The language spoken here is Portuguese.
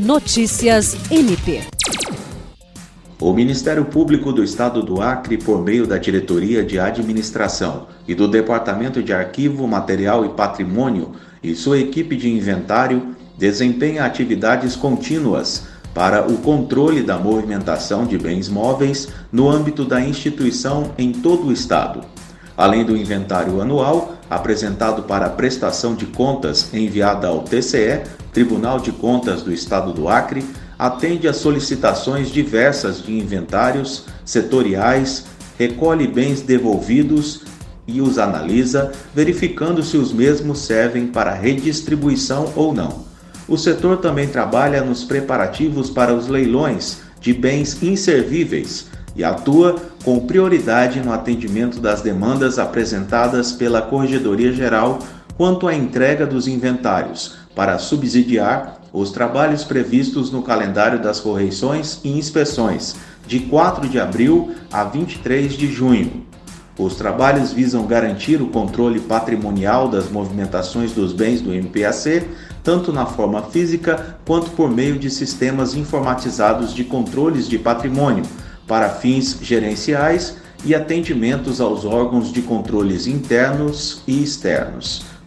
Notícias MP. O Ministério Público do Estado do Acre, por meio da Diretoria de Administração e do Departamento de Arquivo, Material e Patrimônio e sua equipe de inventário, desempenha atividades contínuas para o controle da movimentação de bens móveis no âmbito da instituição em todo o Estado. Além do inventário anual, apresentado para prestação de contas enviada ao TCE, Tribunal de Contas do Estado do Acre, atende a solicitações diversas de inventários setoriais, recolhe bens devolvidos e os analisa, verificando se os mesmos servem para redistribuição ou não. O setor também trabalha nos preparativos para os leilões de bens inservíveis e atua com prioridade no atendimento das demandas apresentadas pela Corregedoria Geral quanto à entrega dos inventários, para subsidiar os trabalhos previstos no calendário das correições e inspeções, de 4 de abril a 23 de junho. Os trabalhos visam garantir o controle patrimonial das movimentações dos bens do MPAC, tanto na forma física quanto por meio de sistemas informatizados de controles de patrimônio, para fins gerenciais e atendimentos aos órgãos de controles internos e externos.